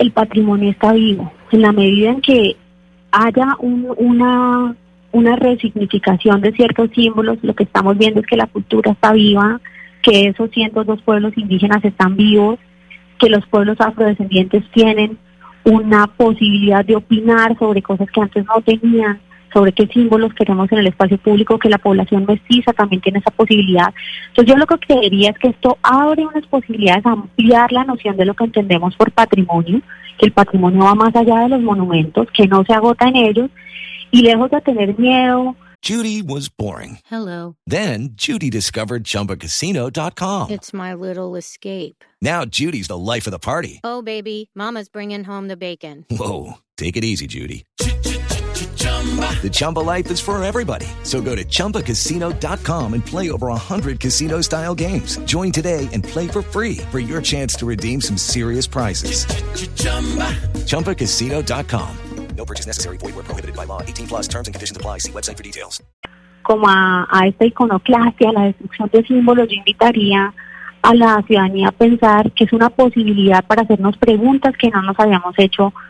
el patrimonio está vivo. En la medida en que haya una, una resignificación de ciertos símbolos, lo que estamos viendo es que la cultura está viva, que esos 102 pueblos indígenas están vivos, que los pueblos afrodescendientes tienen una posibilidad de opinar sobre cosas que antes no tenían, sobre qué símbolos queremos en el espacio público, que la población mestiza también tiene esa posibilidad. Entonces yo lo que creería es que esto abre unas posibilidades a ampliar la noción de lo que entendemos por patrimonio, que el patrimonio va más allá de los monumentos, que no se agota en ellos, y lejos de tener miedo. Judy was boring. Hello. Then Judy discovered chumbacasino.com. It's my little escape. Now Judy's the life of the party. Oh baby, mama's bringing home the bacon. Whoa, take it easy Judy. Chumba. The Chumba life is for everybody. So go to ChumbaCasino.com and play over 100 casino style games. Join today and play for free for your chance to redeem some serious prizes. Ch-ch-chumba. ChumbaCasino.com. No purchase necessary. Void where prohibited by law. 18 plus terms and conditions apply. See website for details. Como a, a esta iconoclasia, la destrucción de símbolos, yo invitaría a la ciudadanía a pensar que es una posibilidad para hacernos preguntas que no nos habíamos hecho antes